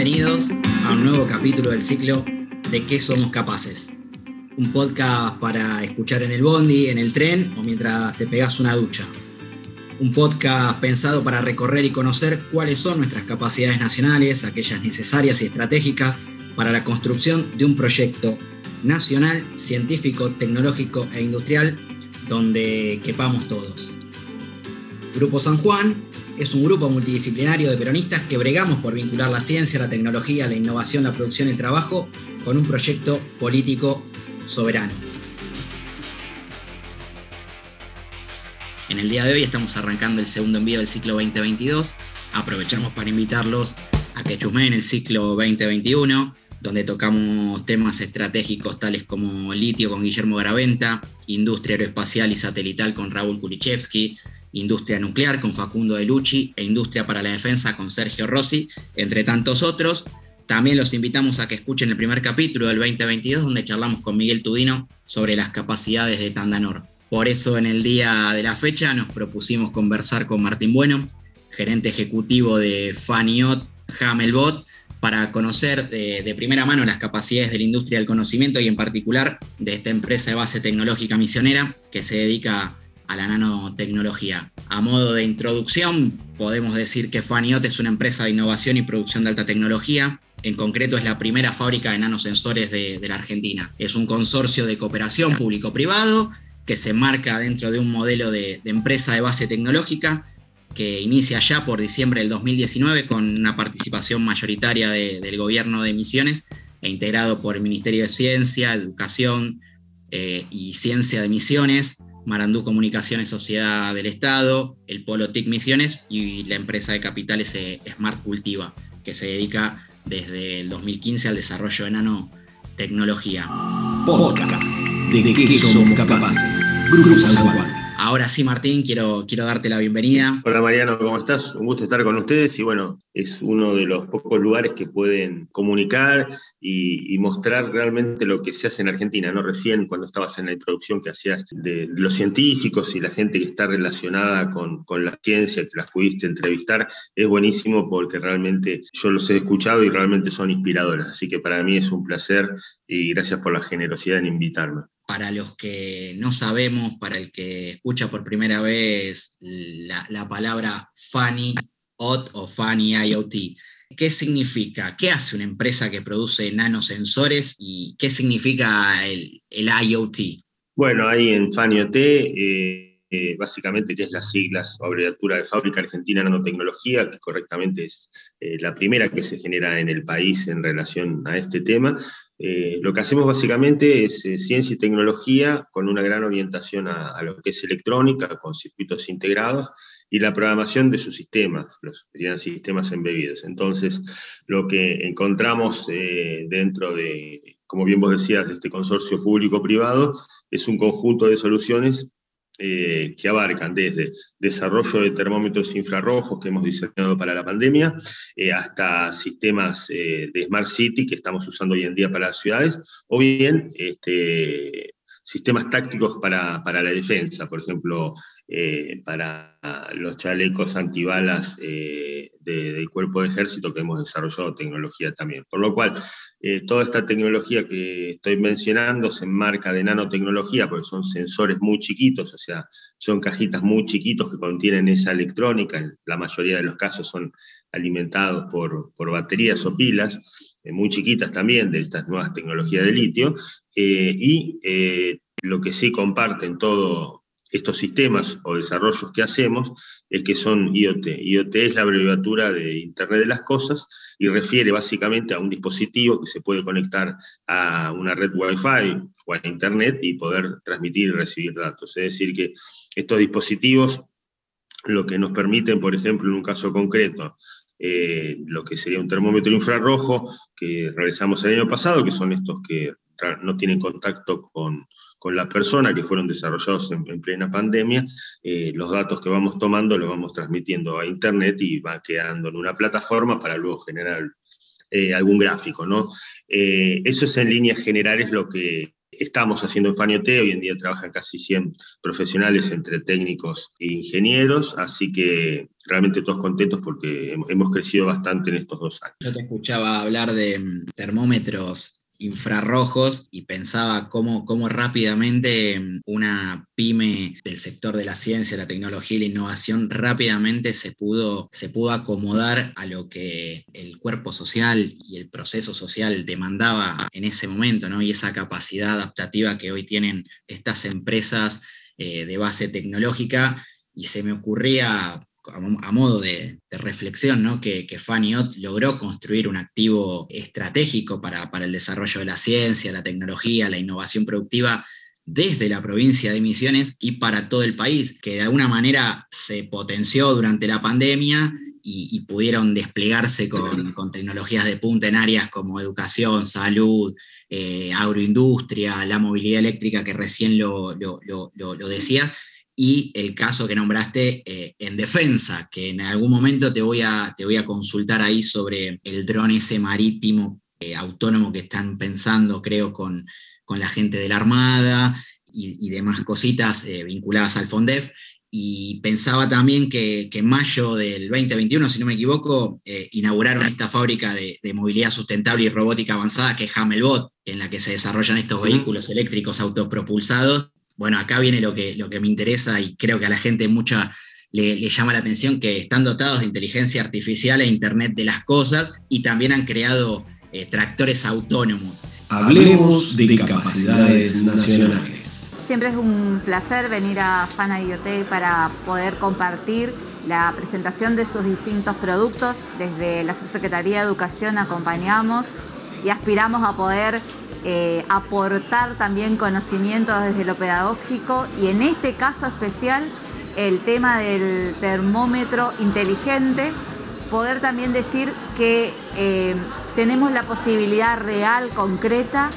Bienvenidos a un nuevo capítulo del ciclo de qué somos capaces. Un podcast para escuchar en el bondi, en el tren o mientras te pegas una ducha. Un podcast pensado para recorrer y conocer cuáles son nuestras capacidades nacionales, aquellas necesarias y estratégicas para la construcción de un proyecto nacional, científico, tecnológico e industrial donde quepamos todos. Grupo San Juan es un grupo multidisciplinario de peronistas que bregamos por vincular la ciencia, la tecnología, la innovación, la producción y el trabajo con un proyecto político soberano. En el día de hoy estamos arrancando el segundo envío del ciclo 2022. Aprovechamos para invitarlos a que chusmeen el ciclo 2021 donde tocamos temas estratégicos tales como litio con Guillermo Garaventa, industria aeroespacial y satelital con Raúl Kulichevsky, industria nuclear con Facundo De Lucci e industria para la defensa con Sergio Rossi, entre tantos otros. También los invitamos a que escuchen el primer capítulo del 2022 donde charlamos con Miguel Tudino sobre las capacidades de Tandanor. Por eso en el día de la fecha nos propusimos conversar con Martín Bueno, gerente ejecutivo de Faniot Hamelbot, para conocer de, primera mano las capacidades de la industria del conocimiento y en particular de esta empresa de base tecnológica misionera que se dedica a la nanotecnología. A modo de introducción, podemos decir que Faniot es una empresa de innovación y producción de alta tecnología. En concreto, es la primera fábrica de nanosensores de, la Argentina. Es un consorcio de cooperación público-privado que se marca dentro de un modelo de empresa de base tecnológica que inicia ya por diciembre del 2019 con una participación mayoritaria del gobierno de Misiones e integrado por el Ministerio de Ciencia, Educación eh, y Ciencia de Misiones, Marandú Comunicaciones Sociedad del Estado, el Polo TIC Misiones y la empresa de capitales eh, Smart Cultiva, que se dedica desde el 2015 al desarrollo de nanotecnología. Podcast de qué somos capaces. Grupo San. Ahora sí, Martín, quiero, quiero darte la bienvenida. Hola Mariano, ¿cómo estás? Un gusto estar con ustedes y bueno, es uno de los pocos lugares que pueden comunicar y, mostrar realmente lo que se hace en Argentina, ¿no? Recién cuando estabas en la introducción que hacías de, los científicos y la gente que está relacionada con, con la ciencia, que las pudiste entrevistar, es buenísimo porque realmente yo los he escuchado y realmente son inspiradoras. Así que para mí es un placer y gracias por la generosidad en invitarme para los que no sabemos, para el que escucha por primera vez la, palabra Funny OT o Funny IoT. ¿Qué significa? ¿Qué hace una empresa que produce nanosensores y qué significa el, IoT? Bueno, ahí en Funny OT, eh, eh, básicamente, que es las siglas o abreviatura de Fábrica Argentina Nanotecnología, que correctamente es eh, la primera que se genera en el país en relación a este tema. Eh, lo que hacemos básicamente es eh, ciencia y tecnología con una gran orientación a, lo que es electrónica, con circuitos integrados, y la programación de sus sistemas, los sistemas embebidos. Entonces, lo que encontramos dentro de, como bien vos decías, de este consorcio público-privado, es un conjunto de soluciones eh, que abarcan desde desarrollo de termómetros infrarrojos que hemos diseñado para la pandemia, eh, hasta sistemas eh, de Smart City que estamos usando hoy en día para las ciudades, o bien este, sistemas tácticos para, para, la defensa, por ejemplo, para los chalecos antibalas del cuerpo de ejército que hemos desarrollado tecnología también. Por lo cual, eh, toda esta tecnología que estoy mencionando se enmarca de nanotecnología porque son sensores muy chiquitos, o sea, son cajitas muy chiquitos que contienen esa electrónica, en la mayoría de los casos son alimentados por, baterías o pilas, eh, muy chiquitas también de estas nuevas tecnologías de litio, eh, y lo que sí comparten todo, estos sistemas o desarrollos que hacemos es que son IoT. IoT es la abreviatura de Internet de las Cosas y refiere básicamente a un dispositivo que se puede conectar a una red Wi-Fi o a Internet y poder transmitir y recibir datos. Es decir, que estos dispositivos lo que nos permiten, por ejemplo, en un caso concreto, eh, lo que sería un termómetro infrarrojo que realizamos el año pasado, que son estos que no tienen contacto con, con la persona, que fueron desarrollados en, plena pandemia, eh, los datos que vamos tomando los vamos transmitiendo a Internet y va quedando en una plataforma para luego generar eh, algún gráfico. ¿no? Eso es en líneas generales lo que, estamos haciendo en Faniote, hoy en día trabajan casi 100 profesionales entre técnicos e ingenieros, así que realmente todos contentos porque hemos crecido bastante en estos dos años. Yo te escuchaba hablar de mm, termómetros infrarrojos y pensaba cómo, cómo, rápidamente mm, una pyme del sector de la ciencia, la tecnología y la innovación rápidamente se pudo, se pudo acomodar a lo que el cuerpo social y el proceso social demandaba en ese momento, ¿no? Y esa capacidad adaptativa que hoy tienen estas empresas eh, de base tecnológica. Y se me ocurría a modo de, reflexión, ¿no? que, que Faniot logró construir un activo estratégico para, el desarrollo de la ciencia, la tecnología, la innovación productiva desde la provincia de Misiones y para todo el país, que de alguna manera se potenció durante la pandemia y, pudieron desplegarse con, tecnologías de punta en áreas como educación, salud, eh, agroindustria, la movilidad eléctrica que recién lo, lo, lo decías, y el caso que nombraste eh, en defensa, que en algún momento te voy a, te voy a consultar ahí sobre el dron ese marítimo eh, autónomo que están pensando, creo, con, con la gente de la Armada y, demás cositas eh, vinculadas al FONDEF. Y pensaba también que, en mayo del 2021, si no me equivoco, inauguraron esta fábrica de, de, movilidad sustentable y robótica avanzada, que es Hamelbot, en la que se desarrollan estos vehículos eléctricos autopropulsados bueno, acá viene lo que, lo que me interesa y creo que a la gente mucha le, llama la atención que están dotados de inteligencia artificial e Internet de las cosas y también han creado eh, tractores autónomos. Hablemos de capacidades nacionales. Siempre es un placer venir a Fana IoT para poder compartir la presentación de sus distintos productos. Desde la Subsecretaría de Educación acompañamos y aspiramos a poder eh, aportar también conocimientos desde lo pedagógico y en este caso especial el tema del termómetro inteligente, poder también decir que eh, tenemos la posibilidad real, concreta,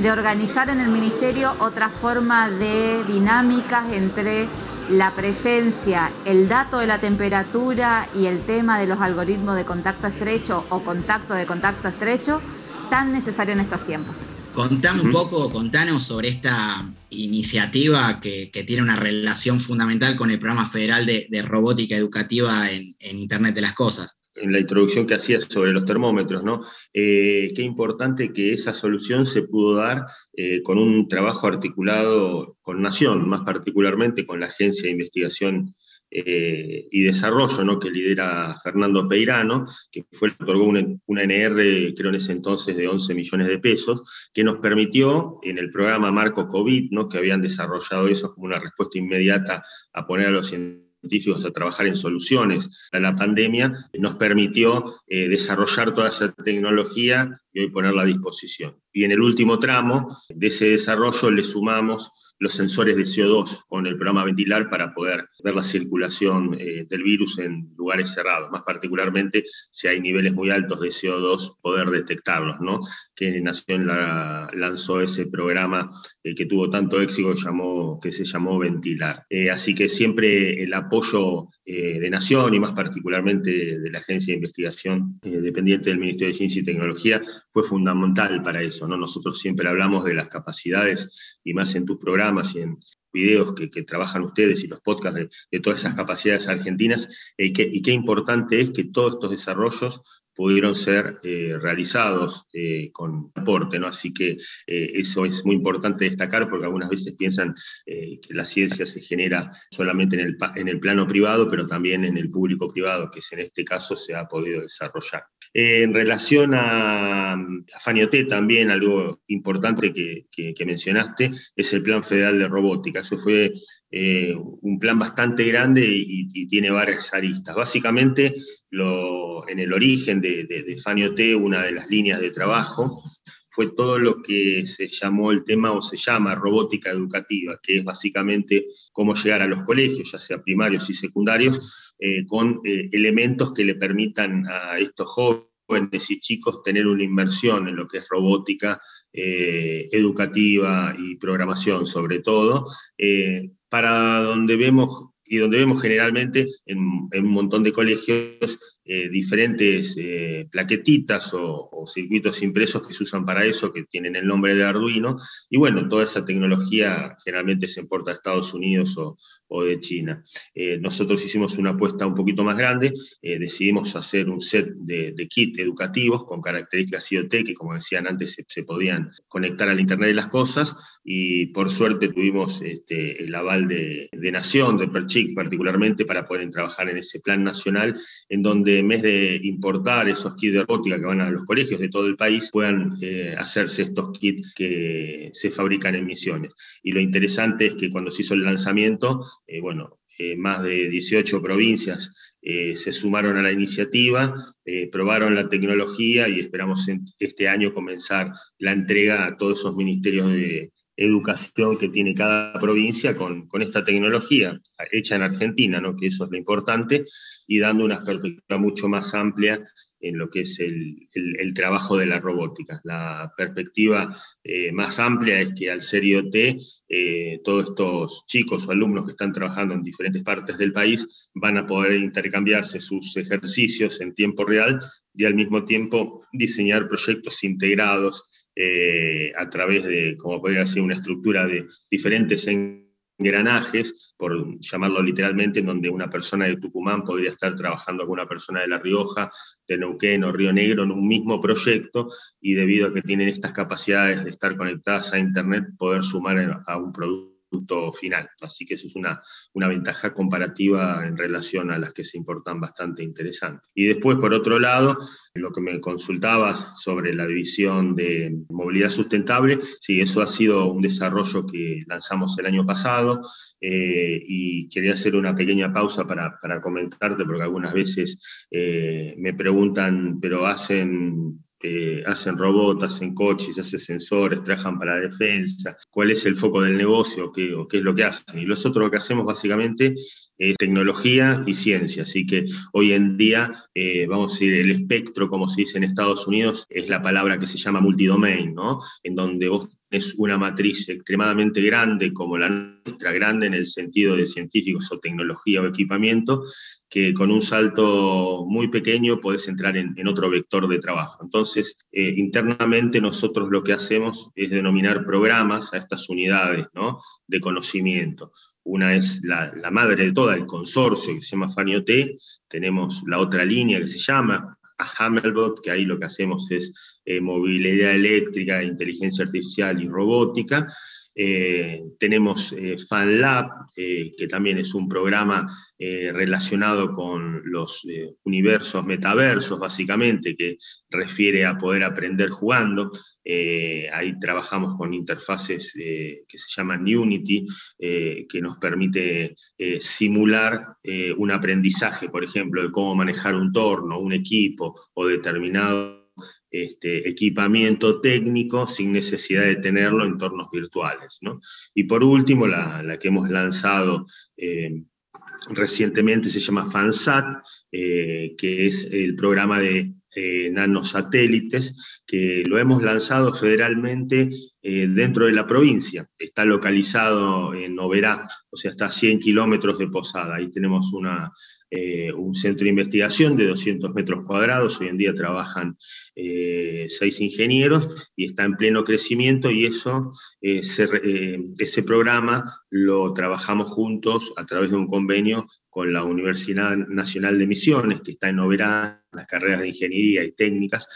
de organizar en el Ministerio otra forma de dinámicas entre la presencia, el dato de la temperatura y el tema de los algoritmos de contacto estrecho o contacto de contacto estrecho tan necesario en estos tiempos. Contame un poco, contanos sobre esta iniciativa que, tiene una relación fundamental con el programa federal de, robótica educativa en, Internet de las Cosas. En la introducción que hacías sobre los termómetros, ¿no? Eh, qué importante que esa solución se pudo dar eh, con un trabajo articulado con Nación, más particularmente con la Agencia de Investigación eh, y desarrollo ¿no? que lidera Fernando Peirano, que fue otorgó una, una, NR, creo en ese entonces, de 11 millones de pesos, que nos permitió en el programa Marco COVID, ¿no? que habían desarrollado eso como una respuesta inmediata a poner a los científicos a trabajar en soluciones a la pandemia, nos permitió eh, desarrollar toda esa tecnología y hoy ponerla a disposición. Y en el último tramo de ese desarrollo le sumamos los sensores de CO2 con el programa Ventilar para poder ver la circulación eh, del virus en lugares cerrados, más particularmente si hay niveles muy altos de CO2, poder detectarlos, ¿no? Que Nación la, lanzó ese programa eh, que tuvo tanto éxito llamó, que se llamó Ventilar. Eh, así que siempre el apoyo de Nación y más particularmente de la Agencia de Investigación dependiente del Ministerio de Ciencia y Tecnología fue fundamental para eso, ¿no? Nosotros siempre hablamos de las capacidades y más en tus programas y en videos que, trabajan ustedes y los podcasts de, todas esas capacidades argentinas, eh, y qué importante es que todos estos desarrollos pudieron ser eh, realizados eh, con aporte, ¿no? Así que eso es muy importante destacar porque algunas veces piensan que la ciencia se genera solamente en el, en el plano privado, pero también en el público privado, que es en este caso se ha podido desarrollar. En relación a, a Fanioté también, algo importante que, mencionaste, es el Plan Federal de Robótica. Eso fue eh, un plan bastante grande y, tiene varias aristas. Básicamente, en el origen de, de, de una de las líneas de trabajo fue todo lo que se llamó el tema o se llama robótica educativa, que es básicamente cómo llegar a los colegios, ya sea primarios y secundarios, eh, con eh, elementos que le permitan a estos jóvenes y chicos tener una inversión en lo que es robótica eh, educativa y programación sobre todo, para donde vemos y donde vemos generalmente en, un montón de colegios eh, diferentes eh, plaquetitas o, circuitos impresos que se usan para eso, que tienen el nombre de Arduino, y bueno, toda esa tecnología generalmente se importa a Estados Unidos o, de China. Eh, nosotros hicimos una apuesta un poquito más grande, decidimos hacer un set de, de kits educativos con características IoT que, como decían antes, se, podían conectar al Internet de las Cosas, y por suerte tuvimos este, el aval de, de Nación, de Perchic particularmente, para poder trabajar en ese plan nacional, en donde en vez de importar esos kits de robótica que van a los colegios de todo el país, puedan eh, hacerse estos kits que se fabrican en misiones. Y lo interesante es que cuando se hizo el lanzamiento, eh, bueno, eh, más de 18 provincias se sumaron a la iniciativa, probaron la tecnología y esperamos este año comenzar la entrega a todos esos ministerios de, educación que tiene cada provincia con, esta tecnología hecha en Argentina, ¿no? que eso es lo importante, y dando una perspectiva mucho más amplia en lo que es el, el, trabajo de la robótica. La perspectiva eh, más amplia es que al ser IoT, eh, todos estos chicos o alumnos que están trabajando en diferentes partes del país van a poder intercambiarse sus ejercicios en tiempo real y al mismo tiempo diseñar proyectos integrados eh, a través de, como podría ser, una estructura de diferentes engranajes, por llamarlo literalmente, en donde una persona de Tucumán podría estar trabajando con una persona de La Rioja, de Neuquén o Río Negro en un mismo proyecto y debido a que tienen estas capacidades de estar conectadas a Internet, poder sumar a un producto final. Así que eso es una, una ventaja comparativa en relación a las que se importan bastante interesante. Y después, por otro lado, lo que me consultabas sobre la división de movilidad sustentable, sí, eso ha sido un desarrollo que lanzamos el año pasado eh, y quería hacer una pequeña pausa para, para comentarte, porque algunas veces eh, me preguntan, pero hacen eh, hacen robots, hacen coches, hacen sensores, trabajan para la defensa, cuál es el foco del negocio, qué, qué es lo que hacen. Y nosotros lo que hacemos básicamente es tecnología y ciencia. Así que hoy en día, eh, vamos a decir, el espectro, como se dice en Estados Unidos, es la palabra que se llama multidomain, ¿no? En donde vos tenés una matriz extremadamente grande como la nuestra, grande en el sentido de científicos o tecnología o equipamiento, que con un salto muy pequeño podés entrar en, otro vector de trabajo. Entonces, eh, internamente nosotros lo que hacemos es denominar programas a estas unidades ¿no? de conocimiento. Una es la, madre de toda, el consorcio que se llama FANIOT, tenemos la otra línea que se llama a Hammelbot, que ahí lo que hacemos es eh, movilidad eléctrica, inteligencia artificial y robótica, eh, tenemos eh, FanLab, eh, que también es un programa relacionado con los universos metaversos, básicamente, que refiere a poder aprender jugando. ahí trabajamos con interfaces que se llaman Unity, que nos permite simular un aprendizaje, por ejemplo, de cómo manejar un torno, un equipo o determinado este, equipamiento técnico sin necesidad de tenerlo en entornos virtuales. Y por último, la, que hemos lanzado eh, recientemente se llama FANSAT, eh, que es el programa de eh, nanosatélites, que lo hemos lanzado federalmente dentro de la provincia. Está localizado en Oberá, o sea, está a 100 kilómetros de Posada. Ahí tenemos una, eh, un centro de investigación de 200 metros cuadrados, hoy en día trabajan eh, seis ingenieros y está en pleno crecimiento y eso, eh, ese programa lo trabajamos juntos a través de un convenio con la Universidad Nacional de Misiones, que está en Oberá, las carreras de ingeniería y técnicas,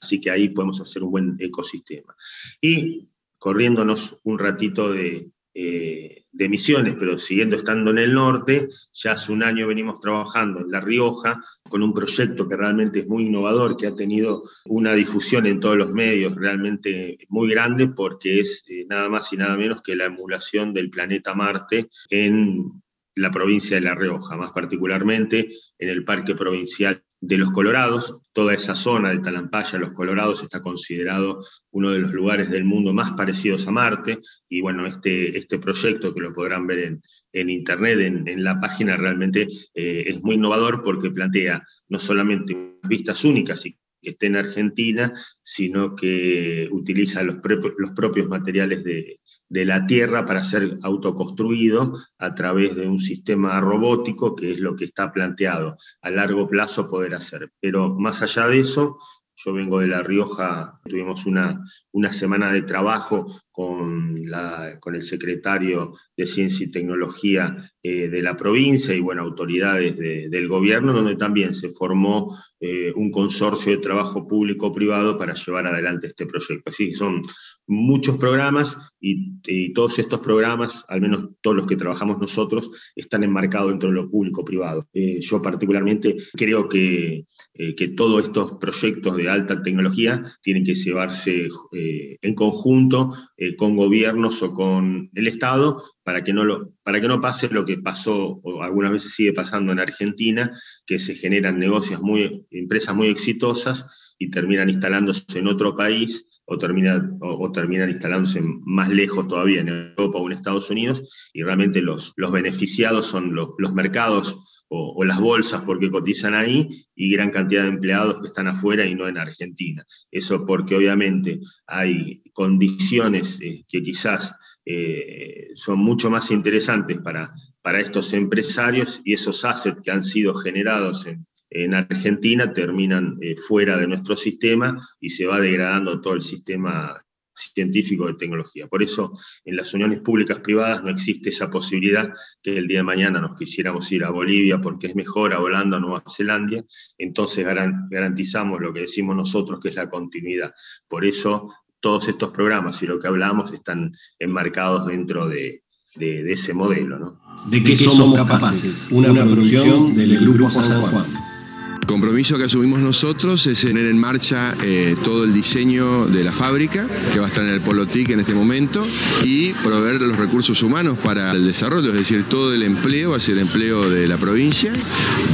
así que ahí podemos hacer un buen ecosistema. Y corriéndonos un ratito de, eh, de Misiones, pero siguiendo estando en el norte, ya hace un año venimos trabajando en La Rioja con un proyecto que realmente es muy innovador, que ha tenido una difusión en todos los medios realmente muy grande, porque es eh, nada más y nada menos que la emulación del planeta Marte en la provincia de La Rioja, más particularmente en el Parque Provincial de los Colorados. Toda esa zona de Talampaya, los Colorados, está considerado uno de los lugares del mundo más parecidos a Marte. Y bueno, este, este proyecto, que lo podrán ver en, en Internet, en, la página, realmente eh, es muy innovador porque plantea no solamente vistas únicas y que esté en Argentina, sino que utiliza los, los propios materiales de, de la Tierra para ser autoconstruido a través de un sistema robótico, que es lo que está planteado a largo plazo poder hacer. Pero más allá de eso, yo vengo de La Rioja, tuvimos una, una semana de trabajo con, la, con el secretario de Ciencia y Tecnología eh, de la provincia y bueno, autoridades del gobierno, donde también se formó eh, un consorcio de trabajo público-privado para llevar adelante este proyecto. Así que son muchos programas y, todos estos programas, al menos todos los que trabajamos nosotros, están enmarcados dentro de lo público-privado. Eh, yo particularmente creo que, que todos estos proyectos de alta tecnología tienen que llevarse en conjunto con gobiernos o con el Estado para que, no lo, para que no pase lo que pasó o algunas veces sigue pasando en Argentina, que se generan negocios muy, empresas muy exitosas y terminan instalándose en otro país o terminan, o, terminan instalándose más lejos todavía en Europa o en Estados Unidos, y realmente los, los beneficiados son los, los mercados o, las bolsas porque cotizan ahí y gran cantidad de empleados que están afuera y no en Argentina. Eso porque obviamente hay condiciones eh, que quizás eh, son mucho más interesantes para, para estos empresarios y esos assets que han sido generados en, Argentina terminan eh, fuera de nuestro sistema y se va degradando todo el sistema científico de tecnología. Por eso en las uniones públicas privadas no existe esa posibilidad que el día de mañana nos quisiéramos ir a Bolivia porque es mejor, a Holanda o Nueva Zelanda, entonces garantizamos lo que decimos nosotros que es la continuidad. Por eso todos estos programas y lo que hablamos están enmarcados dentro de, ese modelo. ¿De qué somos capaces? Una, producción del Grupo San Juan. El compromiso que asumimos nosotros es tener en marcha eh, todo el diseño de la fábrica, que va a estar en el Polo TIC en este momento, y proveer los recursos humanos para el desarrollo, es decir, todo el empleo va a ser empleo de la provincia,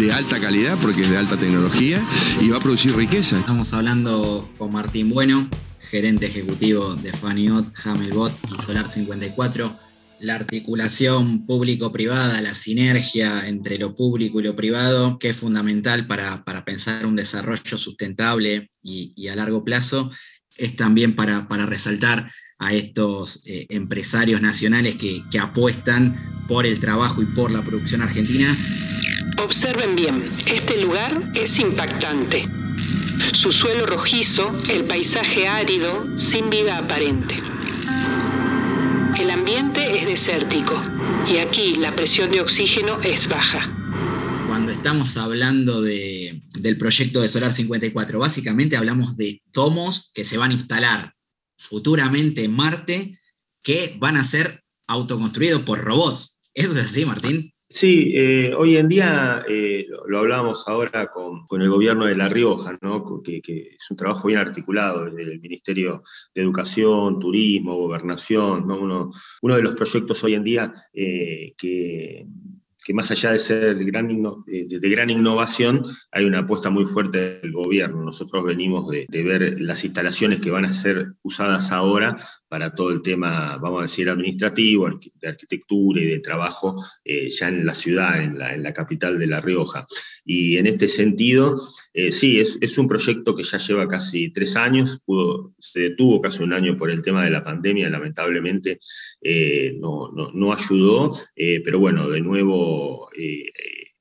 de alta calidad, porque es de alta tecnología, y va a producir riqueza. Estamos hablando con Martín Bueno, gerente ejecutivo de Faniot, Hamelbot y Solar 54 la articulación público-privada, la sinergia entre lo público y lo privado, que es fundamental para, pensar un desarrollo sustentable y, a largo plazo, es también para, resaltar a estos eh, empresarios nacionales que, que apuestan por el trabajo y por la producción argentina. Observen bien, este lugar es impactante. Su suelo rojizo, el paisaje árido, sin vida aparente. El ambiente es desértico y aquí la presión de oxígeno es baja. Cuando estamos hablando del proyecto de Solar 54, básicamente hablamos de tomos que se van a instalar futuramente en Marte que van a ser autoconstruidos por robots. ¿Eso es así, Martín? Sí, eh, hoy en día eh, lo, hablábamos ahora con, el gobierno de La Rioja, ¿no? que, es un trabajo bien articulado desde el Ministerio de Educación, Turismo, Gobernación, ¿no? uno, de los proyectos hoy en día eh, que, que más allá de ser de, gran innovación, hay una apuesta muy fuerte del gobierno. Nosotros venimos de, ver las instalaciones que van a ser usadas ahora para todo el tema, vamos a decir, administrativo, de arquitectura y de trabajo eh, ya en la ciudad, en la, en la, capital de La Rioja. Y en este sentido, eh, sí, es, es, un proyecto que ya lleva casi tres años, se detuvo casi un año por el tema de la pandemia, lamentablemente no, no, no, ayudó, pero bueno, de nuevo eh,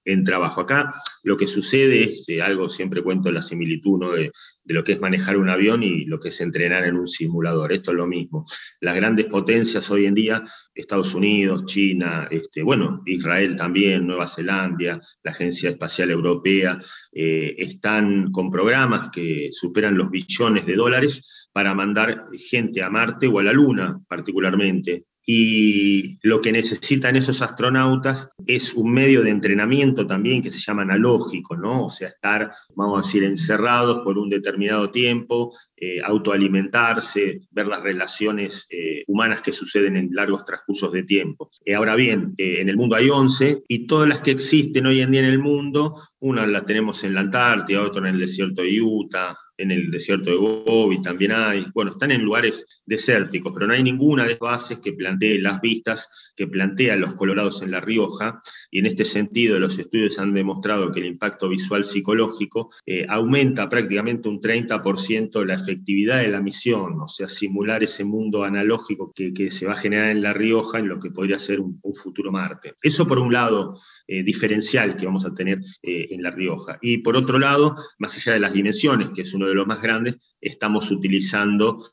en trabajo. Acá lo que sucede es eh, algo, siempre cuento la similitud de, lo que es manejar un avión y lo que es entrenar en un simulador. Esto es lo mismo. Las grandes potencias hoy en día, Estados Unidos, China, este, bueno, Israel también, Nueva Zelanda, la Agencia Espacial Europea, eh, están con programas que superan los billones de dólares para mandar gente a Marte o a la Luna particularmente y lo que necesitan esos astronautas es un medio de entrenamiento también que se llama analógico, ¿no? O sea, estar, vamos a decir, encerrados por un determinado tiempo, eh, autoalimentarse, ver las relaciones eh, humanas que suceden en largos transcursos de tiempo. Eh, ahora bien, en el mundo hay 11 y todas las que existen hoy en día en el mundo, una la tenemos en la Antártida, otra en el desierto de Utah, en el desierto de Gobi también hay, bueno, están en lugares desérticos, pero no hay ninguna de las bases que plantee las vistas que plantean los colorados en La Rioja, y en este sentido los estudios han demostrado que el impacto visual psicológico eh, aumenta prácticamente un 30% la efectividad de la misión, o sea, simular ese mundo analógico que, se va a generar en La Rioja en lo que podría ser un, futuro Marte. Eso por un lado, eh, diferencial que vamos a tener eh, en La Rioja. Y por otro lado, más allá de las dimensiones, que es uno de los más grandes, estamos utilizando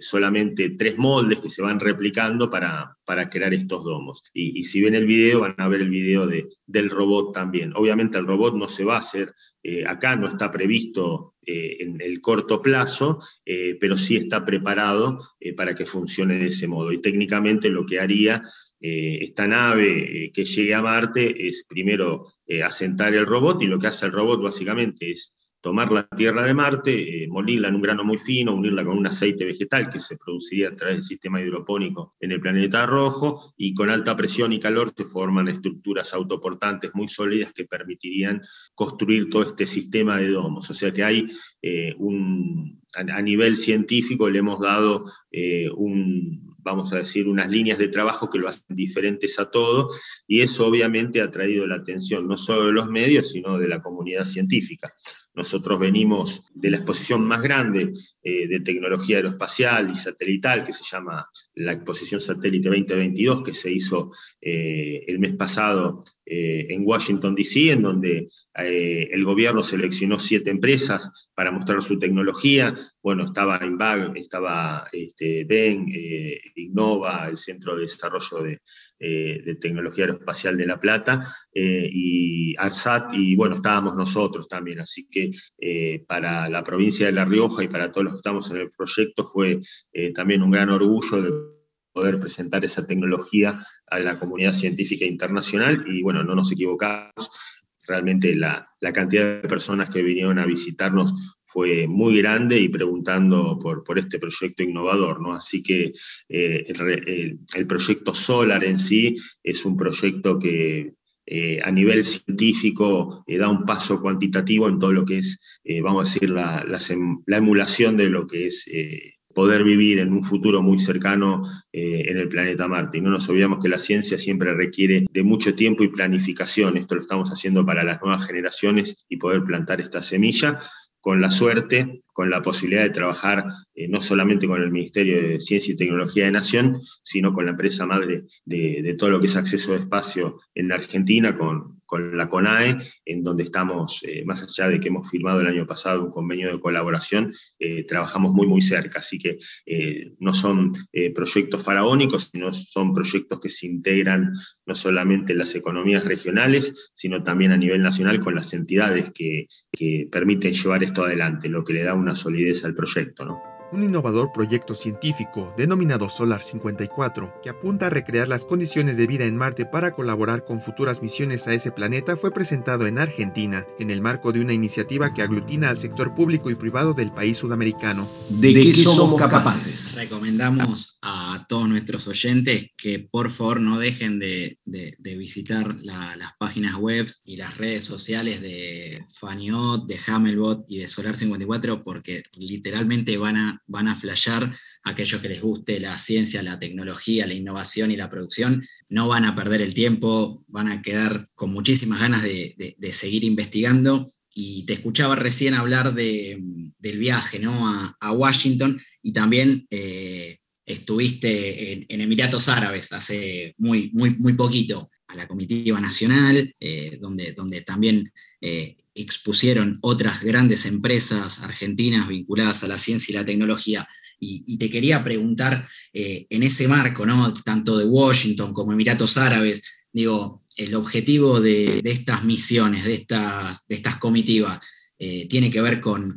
solamente tres moldes que se van replicando para, para crear estos domos. Y, si ven el video, van a ver el video de, del robot también. Obviamente el robot no se va a hacer, eh, acá no está previsto eh, en el corto plazo, eh, pero sí está preparado para que funcione de ese modo. Y técnicamente lo que haría esta nave que llegue a Marte es primero asentar el robot y lo que hace el robot básicamente es tomar la tierra de Marte, eh, molirla en un grano muy fino, unirla con un aceite vegetal que se produciría a través del sistema hidropónico en el planeta rojo, y con alta presión y calor se forman estructuras autoportantes muy sólidas que permitirían construir todo este sistema de domos. O sea que hay eh, un, a, nivel científico le hemos dado eh, un vamos a decir, unas líneas de trabajo que lo hacen diferentes a todo, y eso obviamente ha traído la atención no solo de los medios, sino de la comunidad científica. Nosotros venimos de la exposición más grande eh, de tecnología aeroespacial y satelital, que se llama la Exposición Satélite 2022, que se hizo eh, el mes pasado eh, en Washington, D.C., en donde el gobierno seleccionó siete empresas para mostrar su tecnología. Bueno, estaba INVAG, estaba este, BEN, Innova, el Centro de Desarrollo de, Tecnología Aeroespacial de La Plata, y ARSAT, y bueno, estábamos nosotros también, así que eh, para la provincia de La Rioja y para todos los que estamos en el proyecto fue también un gran orgullo de poder presentar esa tecnología a la comunidad científica internacional, y bueno, no nos equivocamos, realmente la, la cantidad de personas que vinieron a visitarnos fue muy grande y preguntando por, por este proyecto innovador. ¿no? Así que eh, el, proyecto Solar en sí es un proyecto que eh, a nivel científico eh, da un paso cuantitativo en todo lo que es, vamos a decir, la, la, emulación de lo que es poder vivir en un futuro muy cercano en el planeta Marte. Y no nos olvidamos que la ciencia siempre requiere de mucho tiempo y planificación. Esto lo estamos haciendo para las nuevas generaciones y poder plantar esta semilla con la suerte, con la posibilidad de trabajar eh, no solamente con el Ministerio de Ciencia y Tecnología de Nación, sino con la empresa madre de, todo lo que es acceso de espacio en Argentina, con, con la CONAE, en donde estamos, eh, más allá de que hemos firmado el año pasado un convenio de colaboración, eh, trabajamos muy, muy cerca. Así que no son proyectos faraónicos, sino son proyectos que se integran no solamente en las economías regionales, sino también a nivel nacional con las entidades que, que permiten llevar esto adelante, lo que le da una solidez al proyecto. ¿no? Un innovador proyecto científico denominado Solar 54, que apunta a recrear las condiciones de vida en Marte para colaborar con futuras misiones a ese planeta, fue presentado en Argentina en el marco de una iniciativa que aglutina al sector público y privado del país sudamericano. ¿De qué somos capaces? Recomendamos a todos nuestros oyentes que por favor no dejen de, visitar las páginas web y las redes sociales de Faniot, de Hamelbot y de Solar 54 porque literalmente van a van a flashear aquellos que les guste la ciencia, la tecnología, la innovación y la producción, no van a perder el tiempo, van a quedar con muchísimas ganas de, seguir investigando. Y te escuchaba recién hablar del viaje ¿no? a, Washington y también eh, estuviste en, Emiratos Árabes hace muy, muy, muy poquito, a la comitiva nacional, eh, donde, donde también eh, expusieron otras grandes empresas argentinas vinculadas a la ciencia y la tecnología. Y, te quería preguntar, eh, en ese marco, ¿no? tanto de Washington como Emiratos Árabes, digo, el objetivo de, estas misiones, de estas, de estas comitivas, eh, tiene que ver con,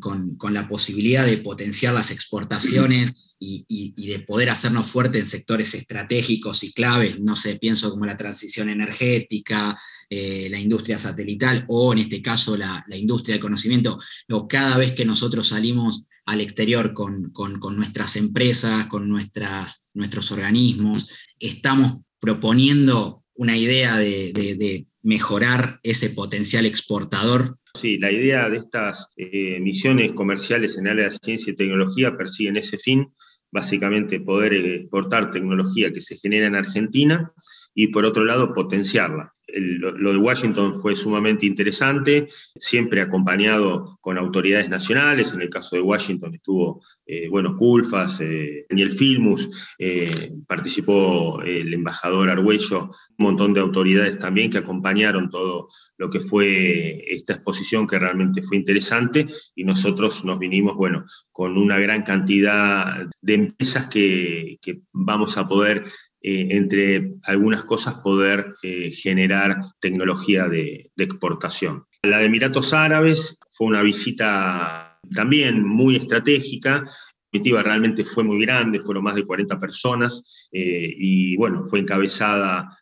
la posibilidad de potenciar las exportaciones y, y, de poder hacernos fuertes en sectores estratégicos y claves, no sé, pienso como la transición energética, eh, la industria satelital o en este caso la, industria del conocimiento, cada vez que nosotros salimos al exterior con, nuestras empresas, con nuestros organismos, estamos proponiendo una idea de, mejorar ese potencial exportador Sí, la idea de estas eh, misiones comerciales en área de ciencia y tecnología persiguen ese fin, básicamente poder exportar tecnología que se genera en Argentina y por otro lado potenciarla. Lo de Washington fue sumamente interesante, siempre acompañado con autoridades nacionales, en el caso de Washington estuvo, eh, bueno, Culfas, eh, Daniel Filmus, eh, participó el embajador Argüello, un montón de autoridades también que acompañaron todo lo que fue esta exposición que realmente fue interesante. Y nosotros nos vinimos, bueno, con una gran cantidad de empresas que, que vamos a poder eh, entre algunas cosas, poder eh, generar tecnología de, exportación. La de Emiratos Árabes fue una visita también muy estratégica, comitiva realmente fue muy grande, fueron más de 40 personas eh, y bueno, fue encabezada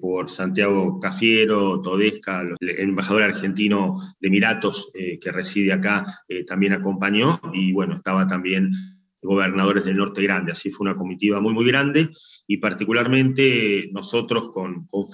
por Santiago Cafiero, Todesca, el embajador argentino de Emiratos que reside acá también acompañó y bueno, estaba también gobernadores del norte grande. Así fue una comitiva muy, muy grande y particularmente nosotros con, con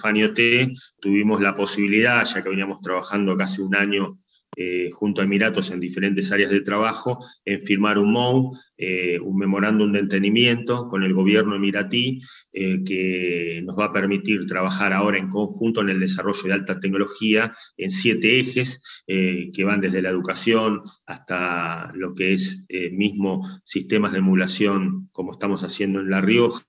tuvimos la posibilidad, ya que veníamos trabajando casi un año eh, junto a Emiratos en diferentes áreas de trabajo, en firmar un MOU, eh, un memorándum de entendimiento con el gobierno emiratí, eh, que nos va a permitir trabajar ahora en conjunto en el desarrollo de alta tecnología en siete ejes, que van desde la educación hasta lo que es mismo sistemas de emulación, como estamos haciendo en La Rioja,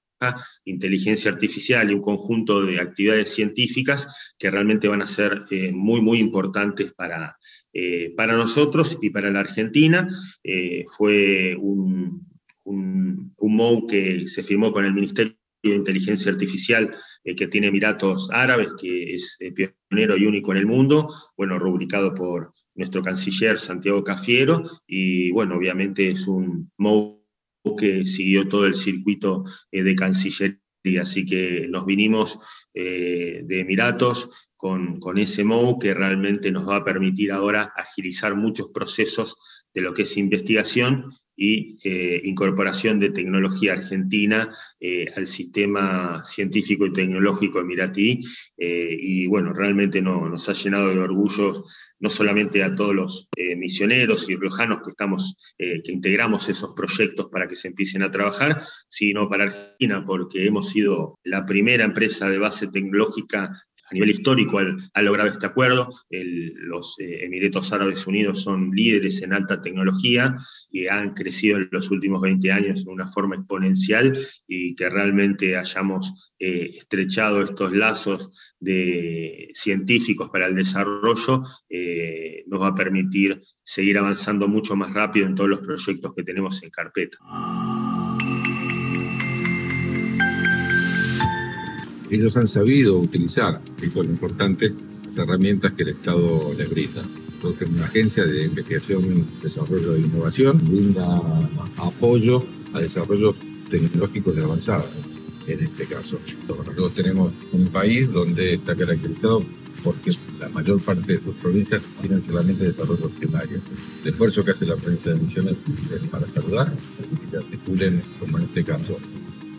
inteligencia artificial y un conjunto de actividades científicas que realmente van a ser muy, muy importantes para, eh, para nosotros y para la Argentina. Eh, fue un, un, MOU que se firmó con el Ministerio de Inteligencia Artificial eh, que tiene Emiratos Árabes, que es pionero y único en el mundo, bueno, rubricado por nuestro canciller Santiago Cafiero, y bueno, obviamente es un MOU que siguió todo el circuito de Cancillería, así que nos vinimos de Emiratos con, ese MOU que realmente nos va a permitir ahora agilizar muchos procesos de lo que es investigación y eh, incorporación de tecnología argentina eh, al sistema científico y tecnológico emiratí. Eh, y bueno, realmente no, nos ha llenado de orgullo no solamente a todos los misioneros y riojanos que, estamos, que integramos esos proyectos para que se empiecen a trabajar, sino para Argentina, porque hemos sido la primera empresa de base tecnológica a nivel histórico ha logrado este acuerdo. los eh, Emiratos Árabes Unidos son líderes en alta tecnología y han crecido en los últimos 20 años de una forma exponencial y que realmente hayamos eh, estrechado estos lazos de científicos para el desarrollo eh, nos va a permitir seguir avanzando mucho más rápido en todos los proyectos que tenemos en carpeta. Ellos han sabido utilizar, eso es lo importante, las herramientas que el Estado les brinda. Porque una agencia de investigación, desarrollo e innovación brinda apoyo a desarrollos tecnológicos de avanzada, en este caso. Nosotros tenemos un país donde está caracterizado porque la mayor parte de sus provincias tienen solamente desarrollos primarios. El esfuerzo que hace la provincia de Misiones es para saludar y que articulen, como en este caso,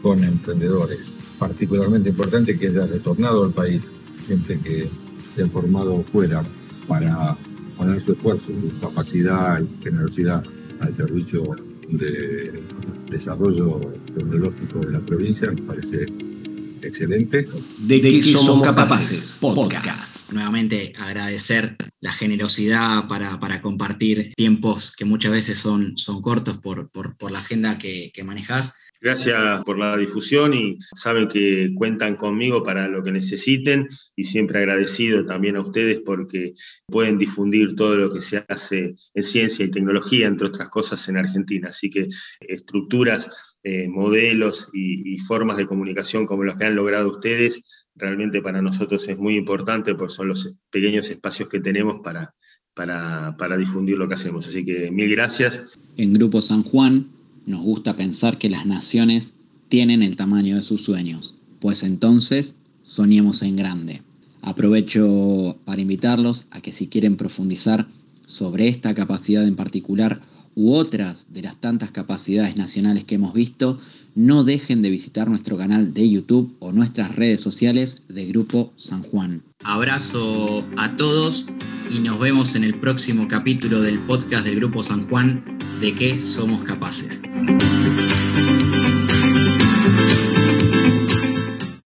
con emprendedores particularmente importante que haya retornado al país gente que se ha formado fuera para poner su esfuerzo, su capacidad y generosidad al servicio de desarrollo tecnológico de la provincia, me parece excelente. De qué somos capaces, podcast. Nuevamente agradecer la generosidad para, para, compartir tiempos que muchas veces son, son cortos por, por, por la agenda que, que manejas Gracias por la difusión y saben que cuentan conmigo para lo que necesiten y siempre agradecido también a ustedes porque pueden difundir todo lo que se hace en ciencia y tecnología, entre otras cosas, en Argentina. Así que estructuras, eh, modelos y, formas de comunicación como los que han logrado ustedes, realmente para nosotros es muy importante porque son los pequeños espacios que tenemos para, para, para difundir lo que hacemos. Así que mil gracias. En Grupo San Juan nos gusta pensar que las naciones tienen el tamaño de sus sueños, pues entonces soñemos en grande. Aprovecho para invitarlos a que si quieren profundizar sobre esta capacidad en particular u otras de las tantas capacidades nacionales que hemos visto, no dejen de visitar nuestro canal de YouTube o nuestras redes sociales de Grupo San Juan. Abrazo a todos y nos vemos en el próximo capítulo del podcast del Grupo San Juan de qué somos capaces. Thank you.